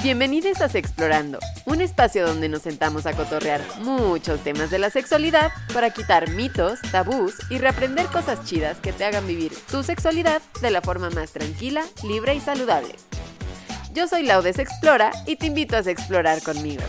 Bienvenidos a Explorando, un espacio donde nos sentamos a cotorrear muchos temas de la sexualidad para quitar mitos, tabús y reaprender cosas chidas que te hagan vivir tu sexualidad de la forma más tranquila, libre y saludable. Yo soy Laudes Explora y te invito a explorar conmigo.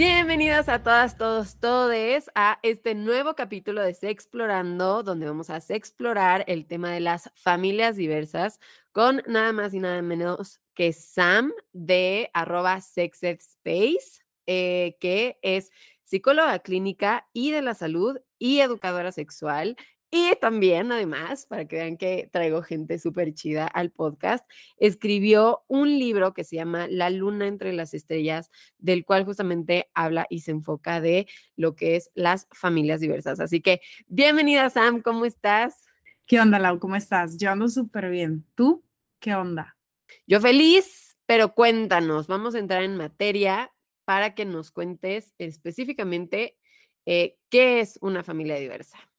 Bienvenidas a todas, todos, todes a este nuevo capítulo de Explorando, donde vamos a explorar el tema de las familias diversas con nada más y nada menos que Sam de arroba sexspace, eh, que es psicóloga clínica y de la salud y educadora sexual. Y también, además, para que vean que traigo gente súper chida al podcast, escribió un libro que se llama La luna entre las estrellas, del cual justamente habla y se enfoca de lo que es las familias diversas. Así que, bienvenida Sam, ¿cómo estás? ¿Qué onda, Lau? ¿Cómo estás? Yo ando súper bien. ¿Tú? ¿Qué onda? Yo feliz, pero cuéntanos, vamos a entrar en materia para que nos cuentes específicamente eh, qué es una familia diversa.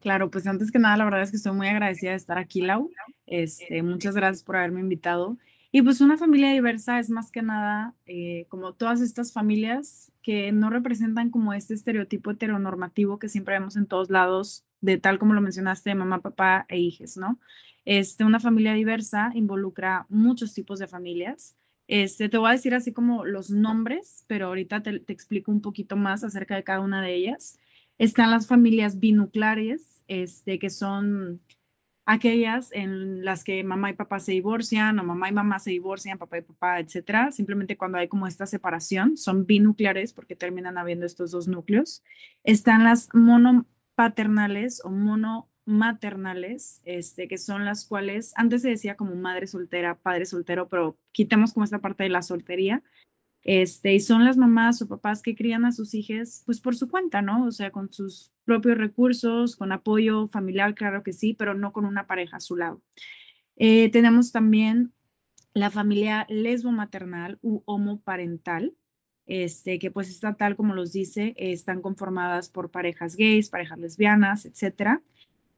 Claro, pues antes que nada, la verdad es que estoy muy agradecida de estar aquí, Lau. Este, muchas gracias por haberme invitado. Y pues una familia diversa es más que nada eh, como todas estas familias que no representan como este estereotipo heteronormativo que siempre vemos en todos lados, de tal como lo mencionaste, mamá, papá e hijos, ¿no? Este, una familia diversa involucra muchos tipos de familias. Este, te voy a decir así como los nombres, pero ahorita te, te explico un poquito más acerca de cada una de ellas. Están las familias binucleares, este, que son aquellas en las que mamá y papá se divorcian o mamá y mamá se divorcian, papá y papá, etcétera. Simplemente cuando hay como esta separación, son binucleares porque terminan habiendo estos dos núcleos. Están las monopaternales o monomaternales, este, que son las cuales antes se decía como madre soltera, padre soltero, pero quitemos como esta parte de la soltería este, y son las mamás o papás que crían a sus hijos, pues por su cuenta, ¿no? O sea, con sus propios recursos, con apoyo familiar, claro que sí, pero no con una pareja a su lado. Eh, tenemos también la familia lesbo-maternal u homoparental, este, que pues está tal como los dice, están conformadas por parejas gays, parejas lesbianas, etcétera.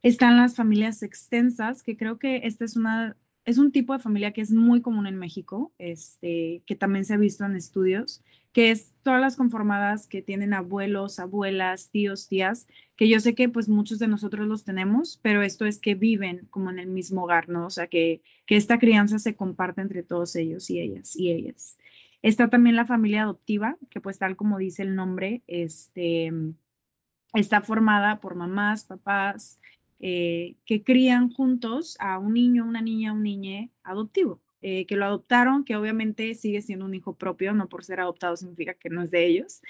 Están las familias extensas, que creo que esta es una es un tipo de familia que es muy común en México, este, que también se ha visto en estudios, que es todas las conformadas que tienen abuelos, abuelas, tíos, tías, que yo sé que pues muchos de nosotros los tenemos, pero esto es que viven como en el mismo hogar, ¿no? O sea, que, que esta crianza se comparte entre todos ellos y ellas y ellas. Está también la familia adoptiva, que pues tal como dice el nombre, este, está formada por mamás, papás, eh, que crían juntos a un niño, una niña, un niñe adoptivo, eh, que lo adoptaron, que obviamente sigue siendo un hijo propio, no por ser adoptado significa que no es de ellos.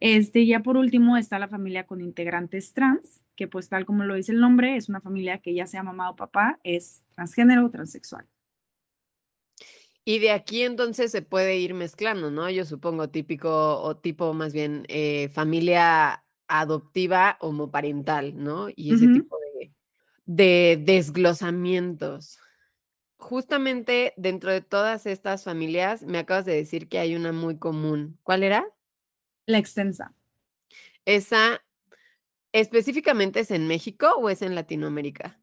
Este, ya por último está la familia con integrantes trans, que pues tal como lo dice el nombre, es una familia que ya sea mamá o papá, es transgénero o transexual. Y de aquí entonces se puede ir mezclando, ¿no? Yo supongo típico o tipo más bien eh, familia adoptiva homoparental, ¿no? Y ese tipo de de desglosamientos. Justamente dentro de todas estas familias, me acabas de decir que hay una muy común. ¿Cuál era? La extensa. ¿Esa específicamente es en México o es en Latinoamérica?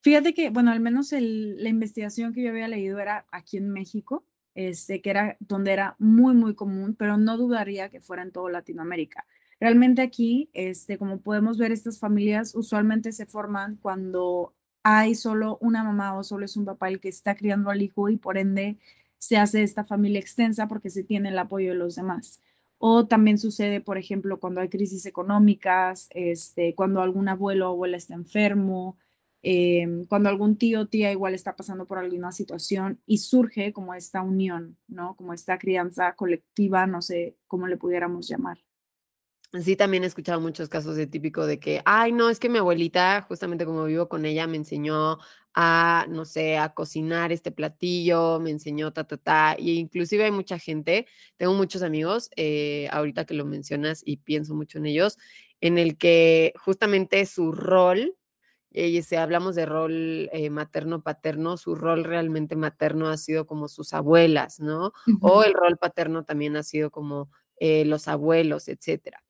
Fíjate que, bueno, al menos la investigación que yo había leído era aquí en México, este, que era donde era muy, muy común, pero no dudaría que fuera en toda Latinoamérica. Realmente aquí, este, como podemos ver, estas familias usualmente se forman cuando hay solo una mamá o solo es un papá el que está criando al hijo y por ende se hace esta familia extensa porque se tiene el apoyo de los demás. O también sucede, por ejemplo, cuando hay crisis económicas, este, cuando algún abuelo o abuela está enfermo, em, cuando algún tío o tía igual está pasando por alguna situación y surge como esta unión, ¿no? Como esta crianza colectiva, no sé cómo le pudiéramos llamar. Sí, también he escuchado muchos casos de típico de que, ay, no, es que mi abuelita, justamente como vivo con ella, me enseñó a, no sé, a cocinar este platillo, me enseñó ta, ta, ta, y inclusive hay mucha gente, tengo muchos amigos, eh, ahorita que lo mencionas y pienso mucho en ellos, en el que justamente su rol, y si hablamos de rol eh, materno-paterno, su rol realmente materno ha sido como sus abuelas, ¿no? O el rol paterno también ha sido como eh, los abuelos, etcétera.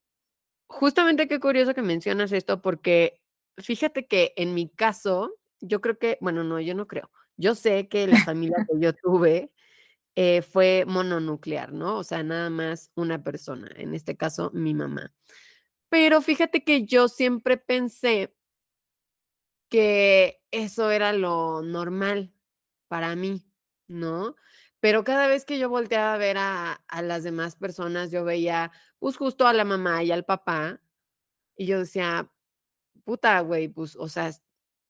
Justamente qué curioso que mencionas esto porque fíjate que en mi caso, yo creo que, bueno, no, yo no creo. Yo sé que la familia que yo tuve eh, fue mononuclear, ¿no? O sea, nada más una persona, en este caso mi mamá. Pero fíjate que yo siempre pensé que eso era lo normal para mí, ¿no? Pero cada vez que yo volteaba a ver a, a las demás personas, yo veía, pues justo a la mamá y al papá, y yo decía, puta, güey, pues, o sea,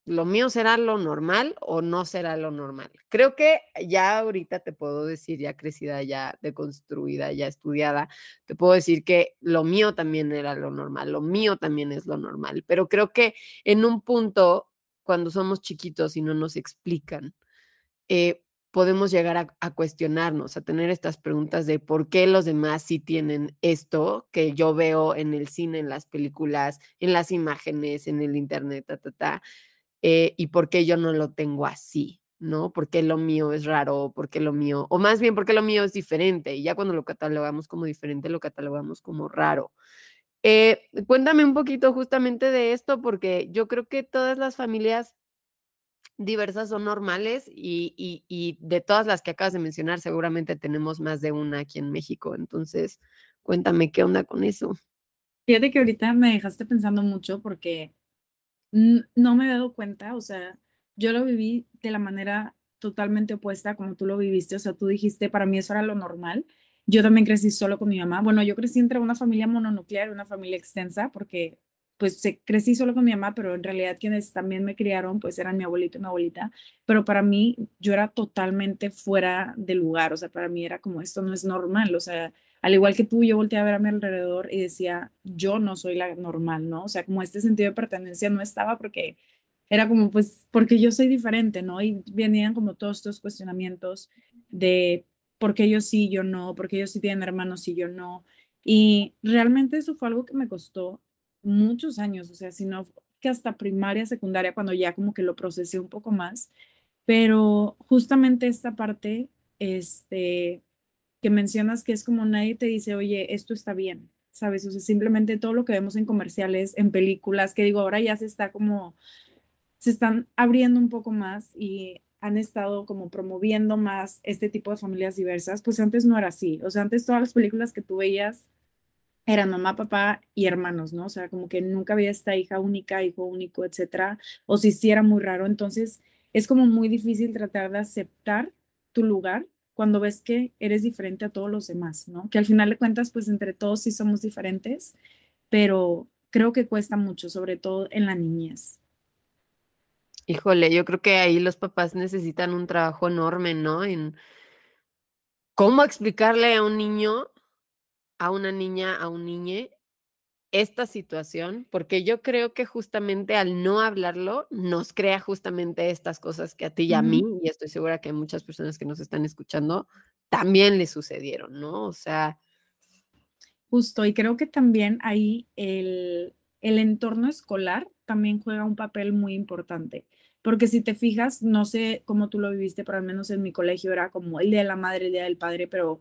lo mío será lo normal o no será lo normal. Creo que ya ahorita te puedo decir, ya crecida, ya deconstruida, ya estudiada, te puedo decir que lo mío también era lo normal, lo mío también es lo normal, pero creo que en un punto, cuando somos chiquitos y no nos explican, eh, podemos llegar a, cuestionarnos, a tener estas preguntas de por qué los demás sí tienen esto que yo veo en el cine, en las películas, en las imágenes, en el internet, ta, ta, ta eh, y por qué yo no lo tengo así, ¿no? ¿Por qué lo mío es raro? ¿Por qué lo mío? O más bien, ¿por qué lo mío es diferente? Y ya cuando lo catalogamos como diferente, lo catalogamos como raro. Eh, cuéntame un poquito justamente de esto, porque yo creo que todas las familias diversas son normales y, y, y, de todas las que acabas de mencionar, seguramente tenemos más de una aquí en México. Entonces, cuéntame qué onda con eso. Fíjate que ahorita me dejaste pensando mucho porque no me he dado cuenta, o sea, yo lo viví de la manera totalmente opuesta como tú lo viviste, o sea, tú dijiste, para mí eso era lo normal. Yo también crecí solo con mi mamá. Bueno, yo crecí entre una familia mononuclear, una familia extensa, porque pues crecí solo con mi mamá, pero en realidad quienes también me criaron, pues eran mi abuelito y mi abuelita. Pero para mí, yo era totalmente fuera de lugar, o sea, para mí era como esto no es normal, o sea, al igual que tú, yo volteé a ver a mi alrededor y decía, yo no soy la normal, ¿no? O sea, como este sentido de pertenencia no estaba porque era como, pues, porque yo soy diferente, ¿no? Y venían como todos estos cuestionamientos de por qué yo sí, yo no, por qué ellos sí tienen hermanos y yo no. Y realmente eso fue algo que me costó muchos años, o sea, sino que hasta primaria, secundaria, cuando ya como que lo procesé un poco más. Pero justamente esta parte, este, que mencionas que es como nadie te dice, oye, esto está bien, ¿sabes? O sea, simplemente todo lo que vemos en comerciales, en películas, que digo, ahora ya se está como, se están abriendo un poco más y han estado como promoviendo más este tipo de familias diversas, pues antes no era así. O sea, antes todas las películas que tú veías eran mamá, papá y hermanos, ¿no? O sea, como que nunca había esta hija única, hijo único, etcétera. O si sí era muy raro. Entonces, es como muy difícil tratar de aceptar tu lugar cuando ves que eres diferente a todos los demás, ¿no? Que al final de cuentas, pues entre todos sí somos diferentes, pero creo que cuesta mucho, sobre todo en la niñez. Híjole, yo creo que ahí los papás necesitan un trabajo enorme, ¿no? En cómo explicarle a un niño, a una niña, a un niñe, esta situación, porque yo creo que justamente al no hablarlo nos crea justamente estas cosas que a ti y a mí, y estoy segura que a muchas personas que nos están escuchando, también le sucedieron, ¿no? O sea... Justo, y creo que también ahí el, el entorno escolar también juega un papel muy importante, porque si te fijas, no sé cómo tú lo viviste, pero al menos en mi colegio era como el día de la madre, el día del padre, pero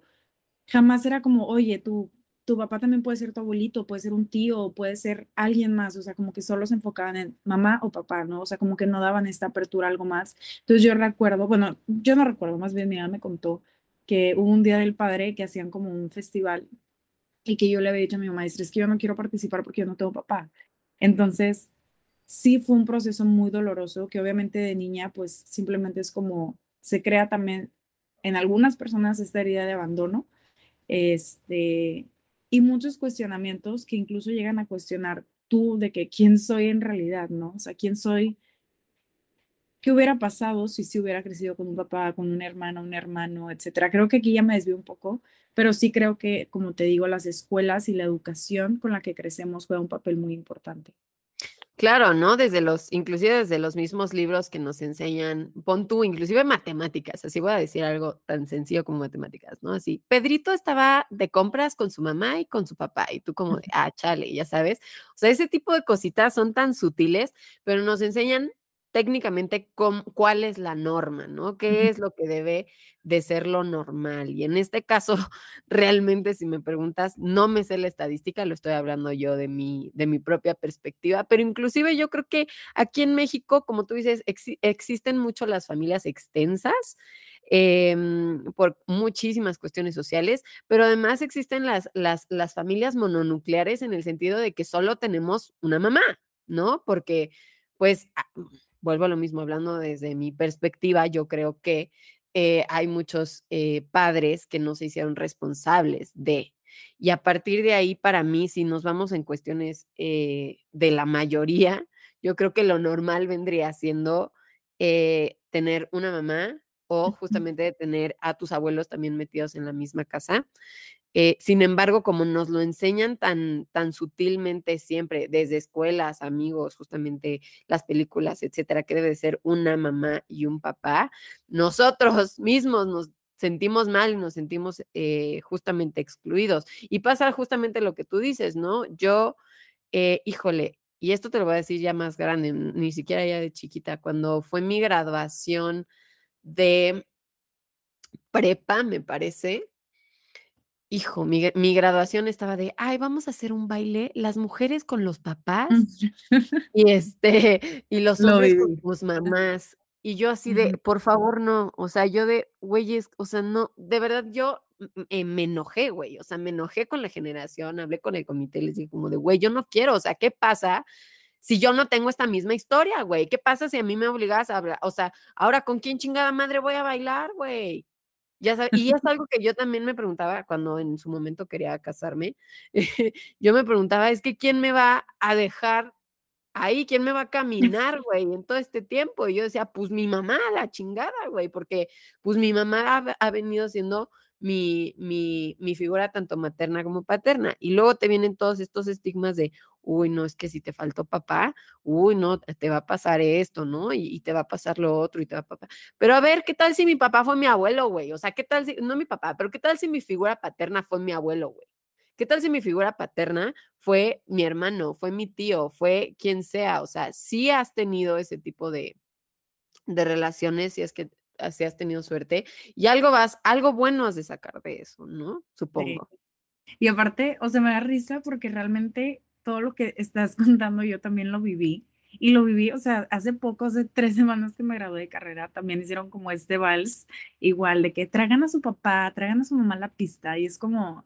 jamás era como, oye, tú tu papá también puede ser tu abuelito, puede ser un tío, puede ser alguien más, o sea, como que solo se enfocaban en mamá o papá, ¿no? O sea, como que no daban esta apertura algo más. Entonces yo recuerdo, bueno, yo no recuerdo, más bien mi mamá me contó que hubo un día del padre que hacían como un festival y que yo le había dicho a mi maestra, es que yo no quiero participar porque yo no tengo papá. Entonces, sí fue un proceso muy doloroso que obviamente de niña, pues simplemente es como se crea también en algunas personas esta herida de abandono. Este, y muchos cuestionamientos que incluso llegan a cuestionar tú de que quién soy en realidad, ¿no? O sea, quién soy, qué hubiera pasado si sí hubiera crecido con un papá, con un hermano, un hermano, etcétera. Creo que aquí ya me desvío un poco, pero sí creo que, como te digo, las escuelas y la educación con la que crecemos juega un papel muy importante. Claro, ¿no? Desde los, inclusive desde los mismos libros que nos enseñan, pon tú, inclusive matemáticas, así voy a decir algo tan sencillo como matemáticas, ¿no? Así, Pedrito estaba de compras con su mamá y con su papá, y tú como de, ah, chale, ya sabes. O sea, ese tipo de cositas son tan sutiles, pero nos enseñan técnicamente cuál es la norma, ¿no? ¿Qué es lo que debe de ser lo normal? Y en este caso, realmente, si me preguntas, no me sé la estadística, lo estoy hablando yo de mi, de mi propia perspectiva, pero inclusive yo creo que aquí en México, como tú dices, existen mucho las familias extensas. Em, por muchísimas cuestiones sociales, pero además existen las, las, las familias mononucleares en el sentido de que solo tenemos una mamá, ¿no? Porque, pues, vuelvo a lo mismo, hablando desde mi perspectiva, yo creo que eh, hay muchos eh, padres que no se hicieron responsables de. Y a partir de ahí, para mí, si nos vamos en cuestiones eh, de la mayoría, yo creo que lo normal vendría siendo tener una mamá o justamente tener a tus abuelos también metidos en la misma casa. Eh, sin embargo, como nos lo enseñan tan, tan sutilmente siempre, desde escuelas, amigos, justamente las películas, etcétera, que debe ser una mamá y un papá, nosotros mismos nos sentimos mal y nos sentimos eh, justamente excluidos. Y pasa justamente lo que tú dices, ¿no? Yo, eh, híjole, y esto te lo voy a decir ya más grande, ni siquiera ya de chiquita, cuando fue mi graduación de prepa, me parece, Hijo, mi, graduación estaba de, ay, vamos a hacer un baile, las mujeres con los papás y este, y los hombres con sus mamás. Y yo así de, por favor, no. O sea, yo de, güeyes, o sea, no, de verdad, yo eh, me enojé, güey. O sea, me enojé con la generación, hablé con el comité, les dije como de, güey, yo no quiero. O sea, ¿qué pasa si yo no tengo esta misma historia, güey? ¿Qué pasa si a mí me obligas a hablar? O sea, ahora, ¿con quién chingada madre voy a bailar, güey? Ya y es algo que yo también me preguntaba cuando en su momento quería casarme. yo me preguntaba, es que ¿quién me va a dejar ahí? ¿Quién me va a caminar, güey, en todo este tiempo? Y yo decía, pues mi mamá, la chingada, güey, porque pues mi mamá ha, ha venido siendo mi, mi, mi, figura tanto materna como paterna. Y luego te vienen todos estos estigmas de, uy, no, es que si te faltó papá, uy, no, te va a pasar esto, ¿no? Y, te va a pasar lo otro y te va a pasar. Pero a ver, ¿qué tal si mi papá fue mi abuelo, güey? O sea, ¿qué tal si, no mi papá, pero qué tal si mi figura paterna fue mi abuelo, güey? ¿Qué tal si mi figura paterna fue mi hermano, fue mi tío, fue quien sea? O sea, sí has tenido ese tipo de, de relaciones, si es que si has tenido suerte, y algo vas, algo bueno has de sacar de eso, ¿no? Supongo. Y aparte, o sea, me da risa porque realmente todo lo que estás contando yo también lo viví. Y lo viví, o sea, hace poco, hace tres semanas que me gradué de carrera, también hicieron como este vals, igual, de que traigan a su papá, traigan a su mamá a la pista, y es como,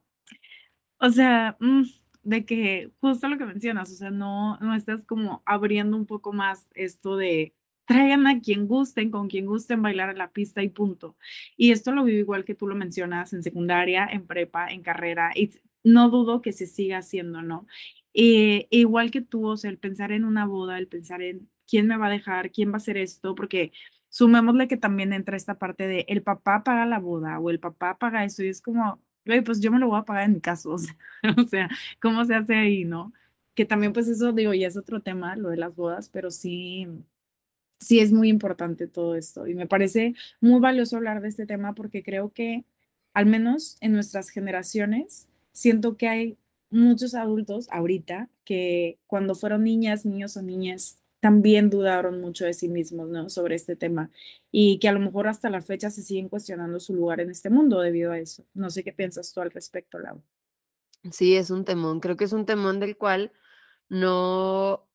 o sea, mm, de que justo lo que mencionas, o sea, no, no estás como abriendo un poco más esto de traigan a quien gusten, con quien gusten bailar a la pista y punto. Y esto lo vivo igual que tú lo mencionas en secundaria, en prepa, en carrera, y no dudo que se siga haciendo, ¿no? Igual que tú, o sea, el pensar en una boda, el pensar en quién me va a dejar, quién va a hacer esto, porque sumémosle que también entra esta parte de el papá paga la boda o el papá paga eso y es como, pues yo me lo voy a pagar en mi caso, o sea, o sea, ¿cómo se hace ahí, no? Que también pues eso, digo, ya es otro tema, lo de las bodas, pero sí, sí es muy importante todo esto y me parece muy valioso hablar de este tema porque creo que al menos en nuestras generaciones siento que hay muchos adultos ahorita que cuando fueron niñas, niños o niñas también dudaron mucho de sí mismos, ¿no? Sobre este tema y que a lo mejor hasta la fecha se siguen cuestionando su lugar en este mundo debido a eso. No sé qué piensas tú al respecto, Lau. Sí, es un temón. Creo que es un temón del cual no,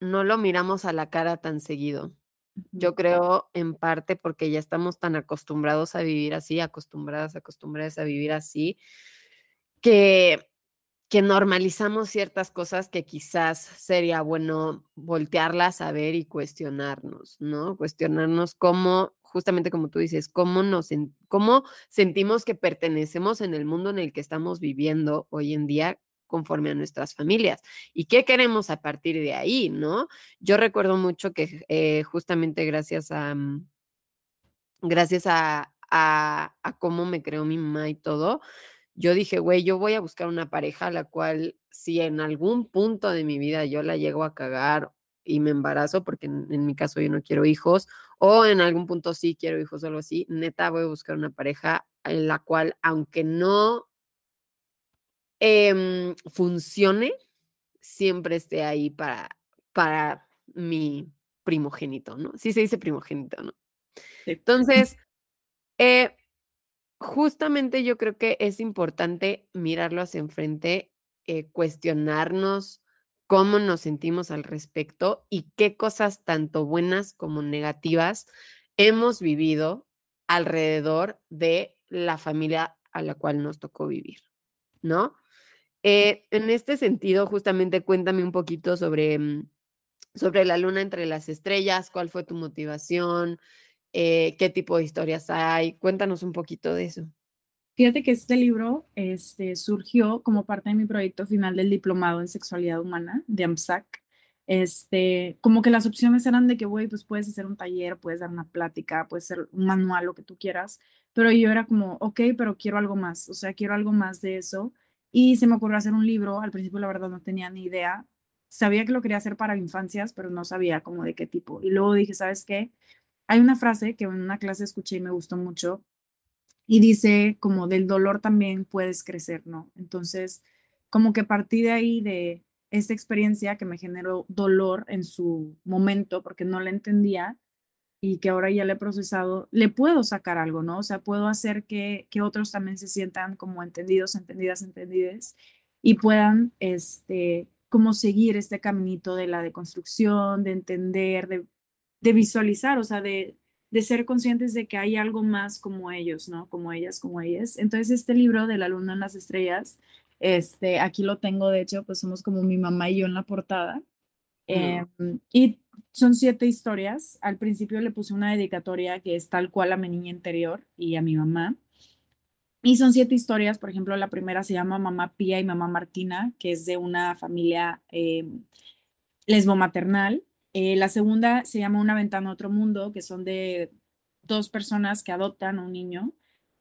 no lo miramos a la cara tan seguido. Yo creo en parte porque ya estamos tan acostumbrados a vivir así, acostumbradas, acostumbradas a vivir así, que, que normalizamos ciertas cosas que quizás sería bueno voltearlas a ver y cuestionarnos, ¿no? Cuestionarnos cómo, justamente como tú dices, cómo nos cómo sentimos que pertenecemos en el mundo en el que estamos viviendo hoy en día conforme a nuestras familias. ¿Y qué queremos a partir de ahí, no? Yo recuerdo mucho que eh, justamente gracias a, mm, gracias a, a, cómo me creó mi mamá y todo, yo dije, güey, yo voy a buscar una pareja a la cual si en algún punto de mi vida yo la llego a cagar y me embarazo, porque en, en, mi caso yo no quiero hijos, o en algún punto sí quiero hijos o algo así, neta voy a buscar una pareja en la cual, aunque no Em, funcione, siempre esté ahí para, para mi, primogénito, ¿no? Sí se dice primogénito, ¿no? Entonces, eh, justamente yo creo que es importante mirarlo hacia enfrente, eh, cuestionarnos cómo nos sentimos al respecto y qué cosas tanto buenas como negativas hemos vivido alrededor de la familia a la cual nos tocó vivir, ¿no? Eh, en este sentido, justamente cuéntame un poquito sobre, mm, sobre la luna entre las estrellas, cuál fue tu motivación, eh, qué tipo de historias hay. Cuéntanos un poquito de eso. Fíjate que este libro este, surgió como parte de mi proyecto final del diplomado en sexualidad humana de AMSAC. Este, como que las opciones eran de que, güey, pues puedes hacer un taller, puedes dar una plática, puedes hacer un manual, lo que tú quieras, pero yo era como, ok, pero quiero algo más, o sea, quiero algo más de eso. Y se me ocurrió hacer un libro, al principio la verdad no tenía ni idea, sabía que lo quería hacer para infancias, pero no sabía como de qué tipo. Y luego dije, ¿sabes qué? Hay una frase que en una clase escuché y me gustó mucho, y dice como del dolor también puedes crecer, ¿no? Entonces, como que partí de ahí de esta experiencia que me generó dolor en su momento porque no la entendía y que ahora ya le he procesado, le puedo sacar algo, ¿no? O sea, puedo hacer que, que otros también se sientan como entendidos, entendidas, entendidas y puedan, este, como seguir este caminito de la deconstrucción, de entender, de, de visualizar, o sea, de, de ser conscientes de que hay algo más como ellos, ¿no? Como ellas, como ellas. Entonces, este libro de La Luna en las Estrellas, este, aquí lo tengo, de hecho, pues somos como mi mamá y yo en la portada. Em, y son siete historias. Al principio le puse una dedicatoria que es tal cual a mi niña interior y a mi mamá. Y son siete historias, por ejemplo, la primera se llama Mamá Pía y Mamá Martina, que es de una familia eh, lesbo-maternal. Eh, la segunda se llama Una ventana a otro mundo, que son de dos personas que adoptan a un niño.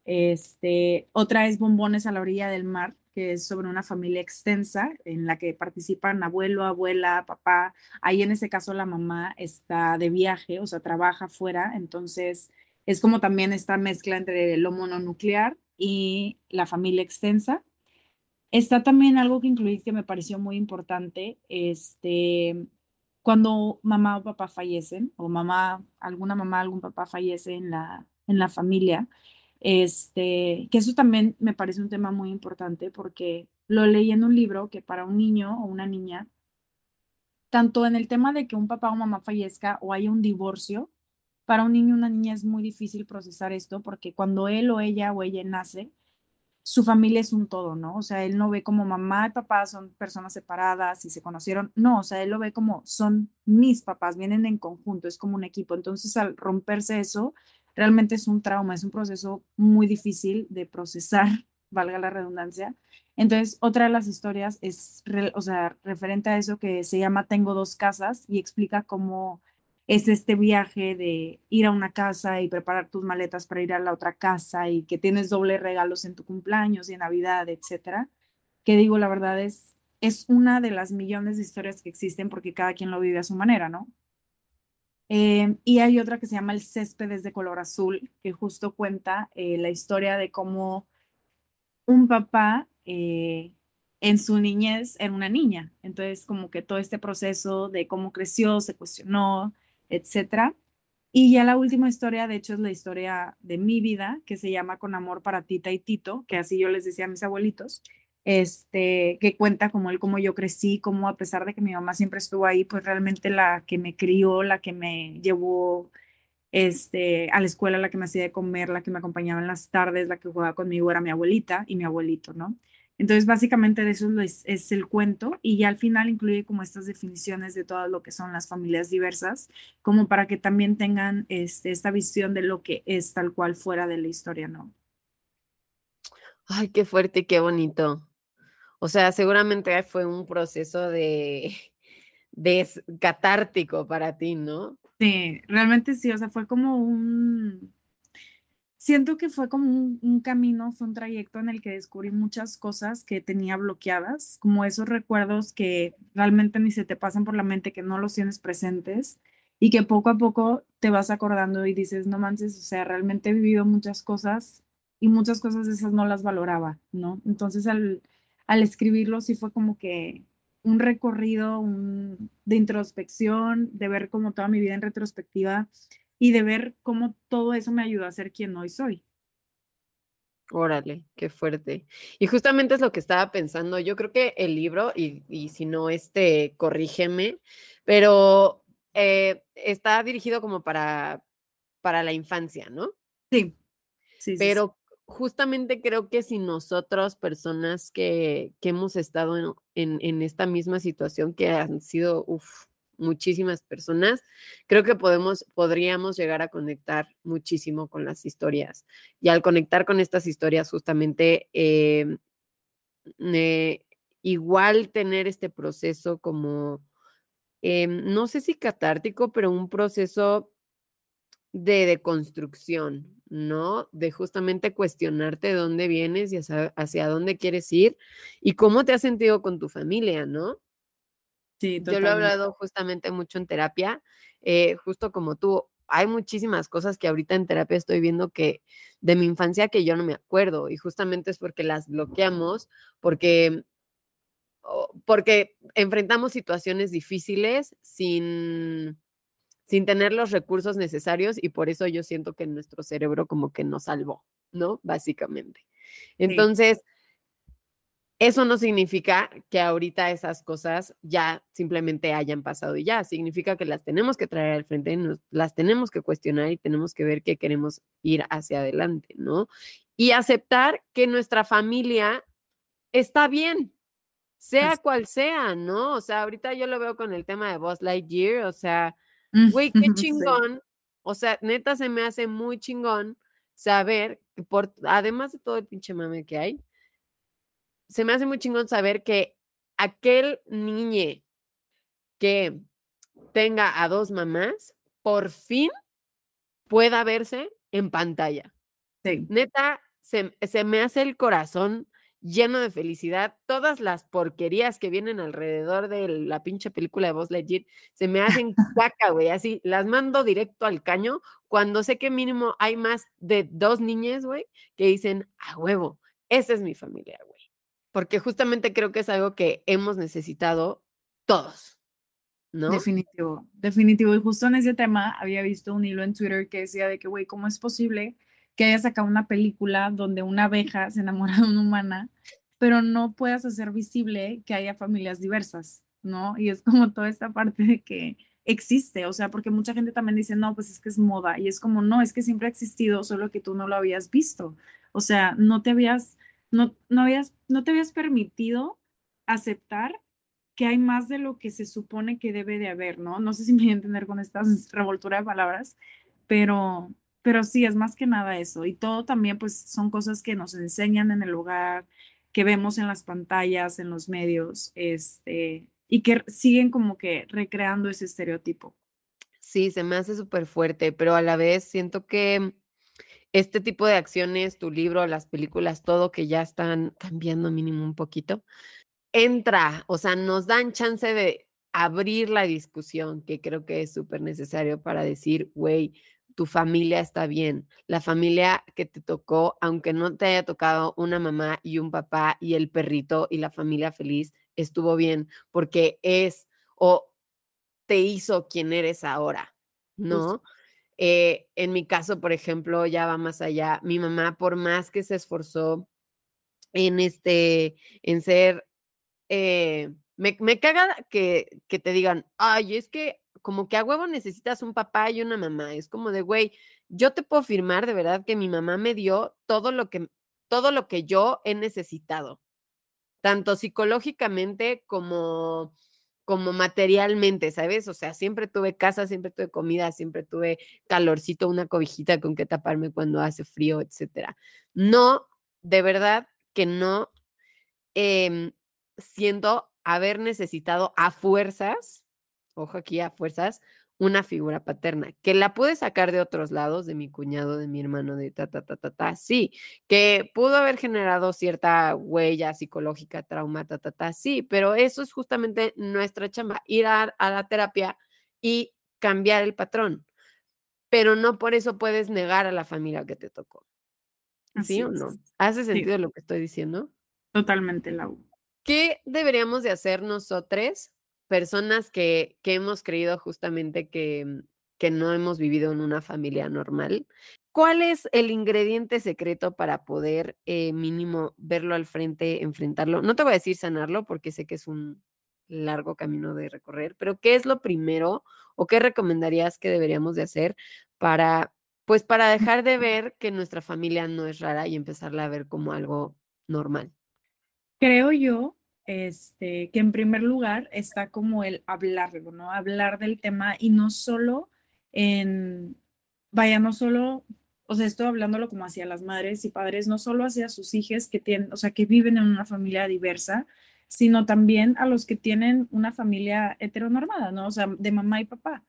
Este, otra es Bombones a la orilla del mar, que es sobre una familia extensa en la que participan abuelo, abuela, papá. Ahí en ese caso la mamá está de viaje, o sea, trabaja fuera, entonces es como también esta mezcla entre lo mononuclear y la familia extensa. Está también algo que incluí que me pareció muy importante, este, cuando mamá o papá fallecen, o mamá, alguna mamá, algún papá fallece en la, en la familia, este, que eso también me parece un tema muy importante porque lo leí en un libro que para un niño o una niña, tanto en el tema de que un papá o mamá fallezca o haya un divorcio, para un niño o una niña es muy difícil procesar esto porque cuando él o ella o ella nace, su familia es un todo, ¿no? O sea, él no ve como mamá y papá son personas separadas y se conocieron, no, o sea, él lo ve como son mis papás, vienen en conjunto, es como un equipo. Entonces, al romperse eso, realmente es un trauma, es un proceso muy difícil de procesar, valga la redundancia. Entonces, otra de las historias es, o sea, referente a eso que se llama Tengo dos casas y explica cómo es este viaje de ir a una casa y preparar tus maletas para ir a la otra casa y que tienes doble regalos en tu cumpleaños y en Navidad, etcétera. Que digo, la verdad es, es una de las millones de historias que existen porque cada quien lo vive a su manera, ¿no? Eh, y hay otra que se llama El césped de color azul, que justo cuenta eh, la historia de cómo un papá eh, en su niñez era una niña. Entonces, como que todo este proceso de cómo creció, se cuestionó, etcétera. Y ya la última historia, de hecho, es la historia de mi vida, que se llama Con amor para Tita y Tito, que así yo les decía a mis abuelitos, este, que cuenta como él, cómo yo crecí, cómo a pesar de que mi mamá siempre estuvo ahí, pues realmente la que me crió, la que me llevó este, a la escuela, la que me hacía de comer, la que me acompañaba en las tardes, la que jugaba conmigo era mi abuelita y mi abuelito, ¿no? Entonces, básicamente de eso es, el cuento y ya al final incluye como estas definiciones de todo lo que son las familias diversas, como para que también tengan este, esta visión de lo que es tal cual fuera de la historia, ¿no? Ay, qué fuerte qué bonito. O sea, seguramente fue un proceso de, de catártico para ti, ¿no? Sí, realmente sí, o sea, fue como un, siento que fue como un, camino, fue un trayecto en el que descubrí muchas cosas que tenía bloqueadas, como esos recuerdos que realmente ni se te pasan por la mente, que no los tienes presentes y que poco a poco te vas acordando y dices, no manches, o sea, realmente he vivido muchas cosas y muchas cosas de esas no las valoraba, ¿no? Entonces al, al escribirlo sí fue como que un recorrido de introspección, de ver como toda mi vida en retrospectiva y de ver cómo todo eso me ayudó a ser quien hoy soy. Órale, qué fuerte. Y justamente es lo que estaba pensando. Yo creo que el libro, y, y si no, este, corrígeme, pero eh, está dirigido como para, para la infancia, ¿no? Sí. Sí, pero justamente creo que si nosotros, personas que, que hemos estado en, en, esta misma situación, que han sido, muchísimas personas, creo que podemos, podríamos llegar a conectar muchísimo con las historias. Y al conectar con estas historias, justamente, eh, igual tener este proceso como, eh, no sé si catártico, pero un proceso de deconstrucción, ¿no? De justamente cuestionarte de dónde vienes y hacia, hacia, dónde quieres ir y cómo te has sentido con tu familia, ¿no? Yo lo he hablado justamente mucho en terapia, eh, justo como tú. Hay muchísimas cosas que ahorita en terapia estoy viendo que de mi infancia que yo no me acuerdo y justamente es porque las bloqueamos, porque porque enfrentamos situaciones difíciles sin, sin tener los recursos necesarios y por eso yo siento que nuestro cerebro como que nos salvó, ¿no? Básicamente. Entonces, eso no significa que ahorita esas cosas ya simplemente hayan pasado y ya, significa que las tenemos que traer al frente, las tenemos que cuestionar y tenemos que ver qué queremos ir hacia adelante, ¿no? Y aceptar que nuestra familia está bien, sea cual sea, ¿no? O sea, ahorita yo lo veo con el tema de Boss Lightyear, o sea, güey, qué chingón, o sea, neta se me hace muy chingón saber, por, además de todo el pinche mame que hay, se me hace muy chingón saber que aquel niño que tenga a dos mamás, por fin pueda verse en pantalla. Neta, se, se, me hace el corazón lleno de felicidad. Todas las porquerías que vienen alrededor de la pinche película de Buzz Lightyear se me hacen caca, güey. Así, las mando directo al caño cuando sé que mínimo hay más de dos niñas, güey, que dicen, a huevo, esa es mi familia, güey porque justamente creo que es algo que hemos necesitado todos, ¿no? Definitivo, definitivo. Y justo en ese tema había visto un hilo en Twitter que decía de que, güey, ¿cómo es posible que haya sacado una película donde una abeja se enamora de una humana, pero no puedas hacer visible que haya familias diversas, ¿no? Y es como toda esta parte de que existe, o sea, porque mucha gente también dice, no, pues es que es moda, y es como, no, es que siempre ha existido, solo que tú no lo habías visto, o sea, no te habías no, no, habías, no te habías permitido aceptar que hay más de lo que se supone que debe de haber, ¿no? No sé si me voy a entender con esta revoltura de palabras, pero, pero sí, es más que nada eso. Y todo también, pues, son cosas que nos enseñan en el hogar, que vemos en las pantallas, en los medios, este, y que siguen como que recreando ese estereotipo. Sí, se me hace súper fuerte, pero a la vez siento que este tipo de acciones, tu libro, las películas, todo que ya están cambiando mínimo un poquito, entra, o sea, nos dan chance de abrir la discusión, que creo que es súper necesario para decir, güey, tu familia está bien, la familia que te tocó, aunque no te haya tocado una mamá y un papá y el perrito y la familia feliz, estuvo bien, porque es o te hizo quien eres ahora, ¿no? Eh, en mi caso, por ejemplo, ya va más allá. Mi mamá, por más que se esforzó en este, en ser, eh, me, me, caga que, que te digan, ay, es que como que a huevo necesitas un papá y una mamá. Es como de, güey, yo te puedo firmar de verdad que mi mamá me dio todo lo que, todo lo que yo he necesitado, tanto psicológicamente como como materialmente, ¿sabes? O sea, siempre tuve casa, siempre tuve comida, siempre tuve calorcito, una cobijita con que taparme cuando hace frío, etcétera. No, de verdad que no eh, siento haber necesitado a fuerzas, ojo aquí a fuerzas, una figura paterna, que la pude sacar de otros lados, de mi cuñado, de mi hermano, de ta, ta, ta, ta, ta, sí, que pudo haber generado cierta huella psicológica, trauma, ta, ta, ta, sí, pero eso es justamente nuestra chamba, ir a, la terapia y cambiar el patrón, pero no por eso puedes negar a la familia que te tocó. ¿Sí o no? ¿Hace sentido lo que estoy diciendo? Totalmente, Lau. ¿Qué deberíamos de hacer nosotros, personas que, que hemos creído justamente que, mm, que no hemos vivido en una familia normal? ¿Cuál es el ingrediente secreto para poder, eh, mínimo verlo al frente, enfrentarlo? No te voy a decir sanarlo, porque sé que es un largo camino de recorrer, pero ¿qué es lo primero o qué recomendarías que deberíamos de hacer para, pues, para dejar de ver que nuestra familia no es rara y empezarla a ver como algo normal? Creo yo, este, que en primer lugar está como el hablarlo, ¿no? Hablar del tema y no solo en, vaya, no solo, o sea, estoy hablándolo como hacia las madres y padres, no solo hacia sus hijos que tienen, o sea, que viven en una familia diversa, sino también a los que tienen una familia heteronormada, ¿no? O sea, de mamá y papá.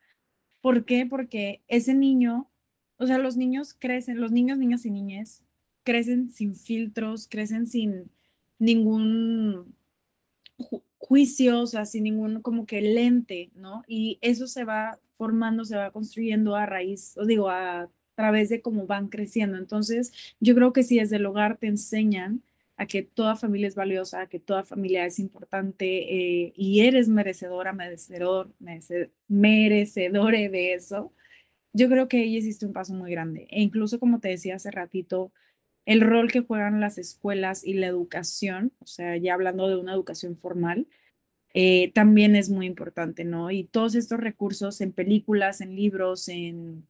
¿Por qué? Porque ese niño, o sea, los niños crecen, los niños, niñas y niñas crecen sin filtros, crecen sin ningún juicio, o sea, sin ningún como que lente, ¿no? Y eso se va formando, se va construyendo a raíz, o digo, a través de cómo van creciendo. Entonces, yo creo que si desde el hogar te enseñan a que toda familia es valiosa, a que toda familia es importante eh, y eres merecedora, merecedor, merecedore de eso, yo creo que ahí existe un paso muy grande. E incluso, como te decía hace ratito, el rol que juegan las escuelas y la educación, o sea, ya hablando de una educación formal, eh, también es muy importante, ¿no? Y todos estos recursos en películas, en libros, en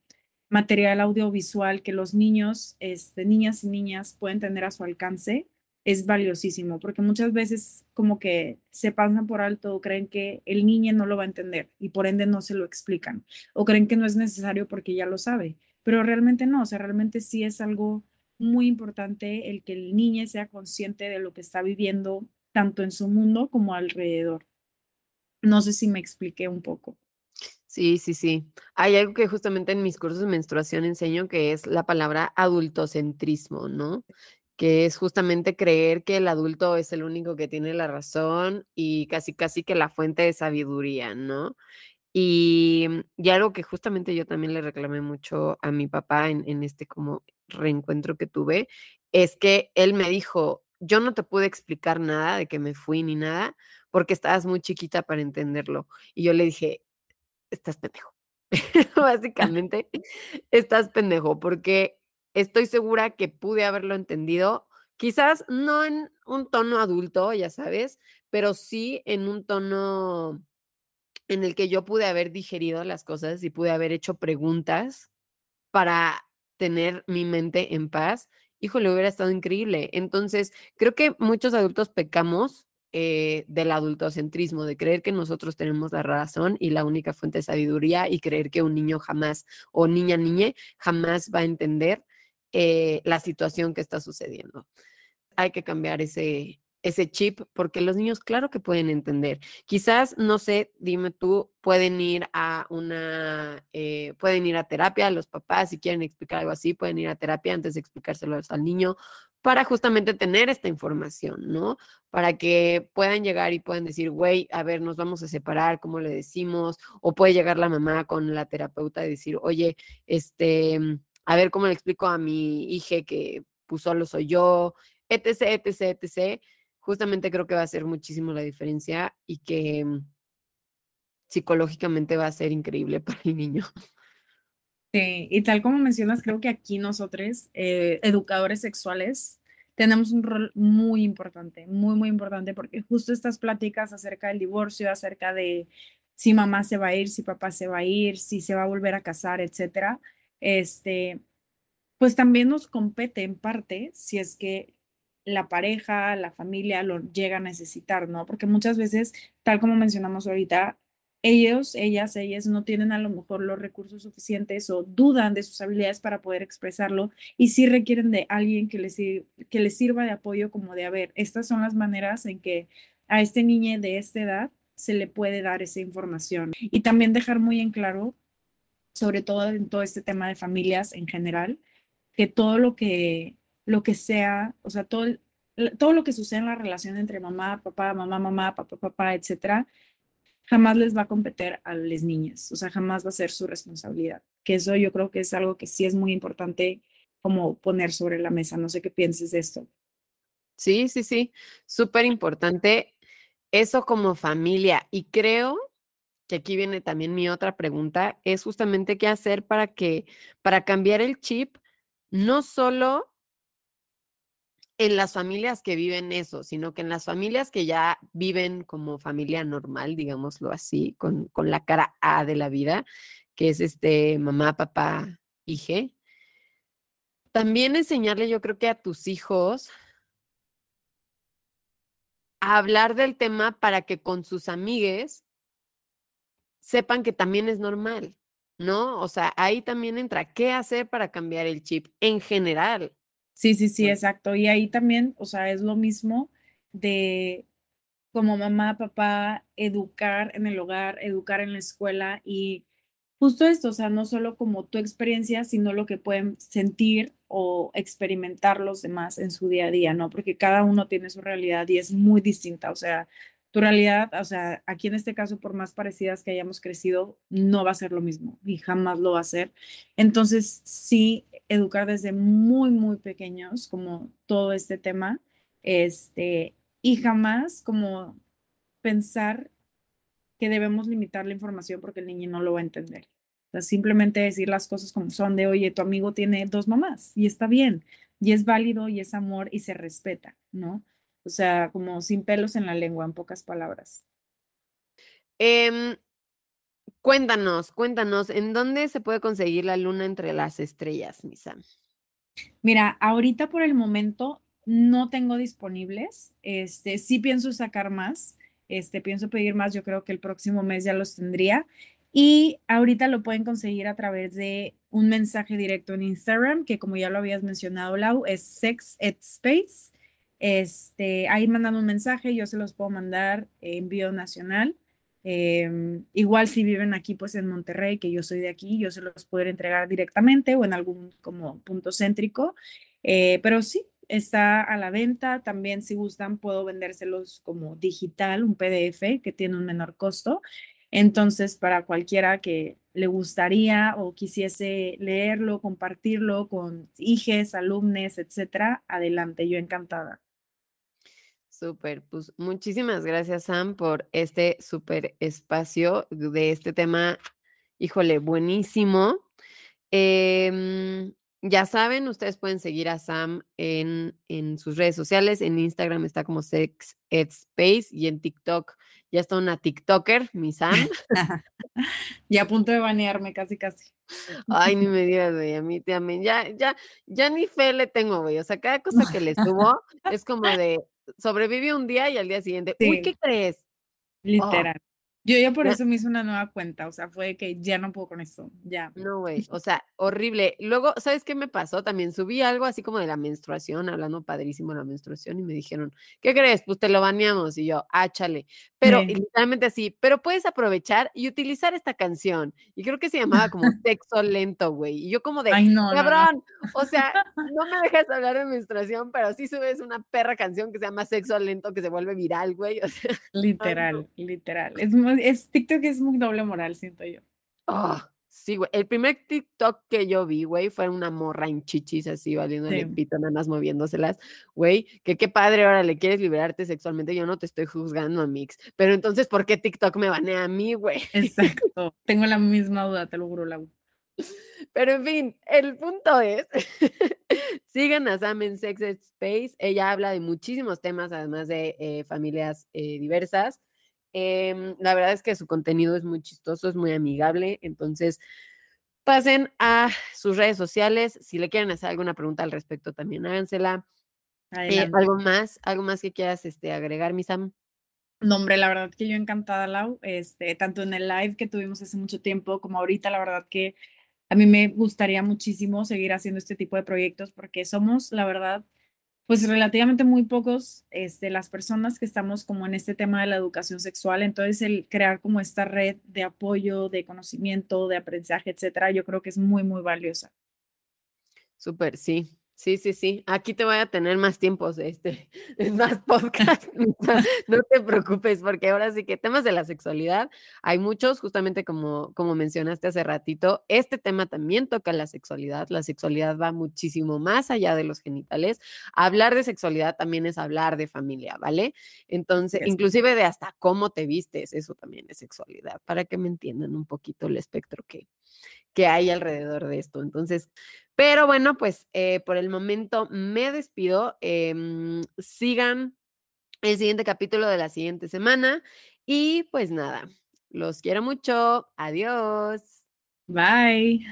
material audiovisual que los niños, este, niñas y niñas pueden tener a su alcance, es valiosísimo, porque muchas veces como que se pasan por alto o creen que el niño no lo va a entender y por ende no se lo explican, o creen que no es necesario porque ya lo sabe, pero realmente no, o sea, realmente sí es algo muy importante el que el niño sea consciente de lo que está viviendo tanto en su mundo como alrededor. No sé si me expliqué un poco. Sí, sí, sí. Hay algo que justamente en mis cursos de menstruación enseño que es la palabra adultocentrismo, ¿no? Que es justamente creer que el adulto es el único que tiene la razón y casi, casi que la fuente de sabiduría, ¿no? Y, y algo que justamente yo también le reclamé mucho a mi papá en, en este como reencuentro que tuve, es que él me dijo, yo no te pude explicar nada de que me fui ni nada, porque estabas muy chiquita para entenderlo. Y yo le dije, estás pendejo. Básicamente, estás pendejo, porque estoy segura que pude haberlo entendido, quizás no en un tono adulto, ya sabes, pero sí en un tono en el que yo pude haber digerido las cosas y pude haber hecho preguntas para tener mi mente en paz, híjole, hubiera estado increíble. Entonces, creo que muchos adultos pecamos eh, del adultocentrismo, de creer que nosotros tenemos la razón y la única fuente de sabiduría y creer que un niño jamás o niña niñe jamás va a entender eh, la situación que está sucediendo. Hay que cambiar ese, ese chip, porque los niños, claro que pueden entender. Quizás, no sé, dime tú, pueden ir a una, eh, pueden ir a terapia, los papás, si quieren explicar algo así, pueden ir a terapia antes de explicárselo al niño, para justamente tener esta información, ¿no? Para que puedan llegar y puedan decir, güey, a ver, nos vamos a separar, ¿cómo le decimos? O puede llegar la mamá con la terapeuta y decir, oye, este, a ver, ¿cómo le explico a mi hija que pues solo soy yo, etc., etc., etc., justamente creo que va a hacer muchísimo la diferencia y que mm, psicológicamente va a ser increíble para el niño. Sí, y tal como mencionas, creo que aquí nosotros, eh, educadores sexuales, tenemos un rol muy importante, muy, muy importante, porque justo estas pláticas acerca del divorcio, acerca de si mamá se va a ir, si papá se va a ir, si se va a volver a casar, etcétera, este, pues también nos compete en parte si es que la pareja, la familia lo llega a necesitar, ¿no? Porque muchas veces, tal como mencionamos ahorita, ellos, ellas, ellas no tienen a lo mejor los recursos suficientes o dudan de sus habilidades para poder expresarlo y sí requieren de alguien que les, que les sirva de apoyo como de, a ver, estas son las maneras en que a este niño de esta edad se le puede dar esa información. Y también dejar muy en claro, sobre todo en todo este tema de familias en general, que todo lo que lo que sea, o sea, todo, todo lo que sucede en la relación entre mamá, papá, mamá, mamá, papá, papá, etcétera, jamás les va a competir a las niñas, o sea, jamás va a ser su responsabilidad. Que eso yo creo que es algo que sí es muy importante como poner sobre la mesa. No sé qué pienses de esto. Sí, sí, sí, súper importante eso como familia. Y creo que aquí viene también mi otra pregunta, es justamente qué hacer para que, para cambiar el chip, no solo en las familias que viven eso, sino que en las familias que ya viven como familia normal, digámoslo así, con, con la cara A de la vida, que es este mamá, papá, hija. También enseñarle, yo creo que a tus hijos a hablar del tema para que con sus amigues sepan que también es normal, ¿no? O sea, ahí también entra, ¿qué hacer para cambiar el chip en general? Sí, sí, sí, exacto. Y ahí también, o sea, es lo mismo de como mamá, papá, educar en el hogar, educar en la escuela y justo esto, o sea, no solo como tu experiencia, sino lo que pueden sentir o experimentar los demás en su día a día, ¿no? Porque cada uno tiene su realidad y es muy distinta, o sea, tu realidad, o sea, aquí en este caso, por más parecidas que hayamos crecido, no va a ser lo mismo y jamás lo va a ser. Entonces, sí, educar desde muy, muy pequeños, como todo este tema, este, y jamás como pensar que debemos limitar la información porque el niño no lo va a entender. Simplemente decir las cosas como son de, oye, tu amigo tiene dos mamás y está bien, y es válido y es amor y se respeta, ¿no? O sea, como sin pelos en la lengua, en pocas palabras. Em, cuéntanos, cuéntanos, ¿en dónde se puede conseguir la luna entre las estrellas, Misa? Mira, ahorita por el momento no tengo disponibles. Este, sí pienso sacar más. Este, pienso pedir más, yo creo que el próximo mes ya los tendría. Y ahorita lo pueden conseguir a través de un mensaje directo en Instagram, que como ya lo habías mencionado, Lau, es Sex at Space. Este, ahí mandan un mensaje, yo se los puedo mandar envío nacional. Em, igual si viven aquí, pues en Monterrey, que yo soy de aquí, yo se los puedo entregar directamente o en algún como punto céntrico. Eh, pero sí, está a la venta. También si gustan puedo vendérselos como digital, un PDF que tiene un menor costo. Entonces, para cualquiera que le gustaría o quisiese leerlo, compartirlo con hijes, alumnos, etcétera, adelante, yo encantada. Súper, pues muchísimas gracias Sam por este súper espacio de este tema, híjole, buenísimo. Eh, ya saben, ustedes pueden seguir a Sam en, en sus redes sociales. En Instagram está como Sex Space y en TikTok ya está una TikToker, mi Sam. y a punto de banearme casi, casi. Ay, ni me digas, güey, a mí también. Ya, ya, ya ni fe le tengo, güey. O sea, cada cosa que le subo es como de sobrevive un día y al día siguiente, uy, ¿qué crees? Oh. Yo ya por eso me hice una nueva cuenta, o sea, fue que ya no puedo con esto, ya. No, güey, o sea, horrible. Luego, ¿sabes qué me pasó? También subí algo así como de la menstruación, hablando padrísimo de la menstruación, y me dijeron, ¿qué crees? Pues te lo baneamos, y yo, áchale. Pero literalmente así, pero puedes aprovechar y utilizar esta canción. Y creo que se llamaba como Sexo Lento, güey. Y yo como de, cabrón, o sea, no me dejas hablar de menstruación, pero sí subes una perra canción que se llama Sexo Lento que se vuelve viral, güey. O sea, literal, literal. Es muy es TikTok es muy doble moral, siento yo. Ah, sí, güey. El primer TikTok que yo vi, güey, fue una morra en chichis así, valiendo sí. pito, nada más moviéndoselas. Güey, que qué padre, ahora le quieres liberarte sexualmente. Yo no te estoy juzgando, Mix. Pero entonces, ¿por qué TikTok me banea a mí, güey? Exacto. Tengo la misma duda, te lo juro, Lau. Pero en fin, el punto es, sigan a Sam en Sex Space. Ella habla de muchísimos temas, además de eh, familias eh, diversas. Eh, la verdad es que su contenido es muy chistoso, es muy amigable, entonces pasen a sus redes sociales. Si le quieren hacer alguna pregunta al respecto, también hágansela. Eh, ¿Algo más? ¿Algo más que quieras este, agregar, mi Sam? No, hombre, la verdad que yo encantada, Lau, este, tanto en el live que tuvimos hace mucho tiempo como ahorita, la verdad que a mí me gustaría muchísimo seguir haciendo este tipo de proyectos porque somos, la verdad, pues relativamente muy pocos este, las personas que estamos como en este tema de la educación sexual. Entonces, el crear como esta red de apoyo, de conocimiento, de aprendizaje, etcétera, yo creo que es muy, muy valiosa. Súper, sí, Sí, sí, sí. Aquí te voy a tener más tiempos, este, más podcast. no te preocupes, porque ahora sí que temas de la sexualidad hay muchos, justamente como, como mencionaste hace ratito. Este tema también toca la sexualidad. La sexualidad va muchísimo más allá de los genitales. Hablar de sexualidad también es hablar de familia, ¿vale? Entonces, inclusive de hasta cómo te vistes, eso también es sexualidad, para que me entiendan un poquito el espectro que, que hay alrededor de esto. Entonces, pero bueno, pues eh, por el momento me despido. Em, sigan el siguiente capítulo de la siguiente semana y pues nada, los quiero mucho. Adiós. Bye.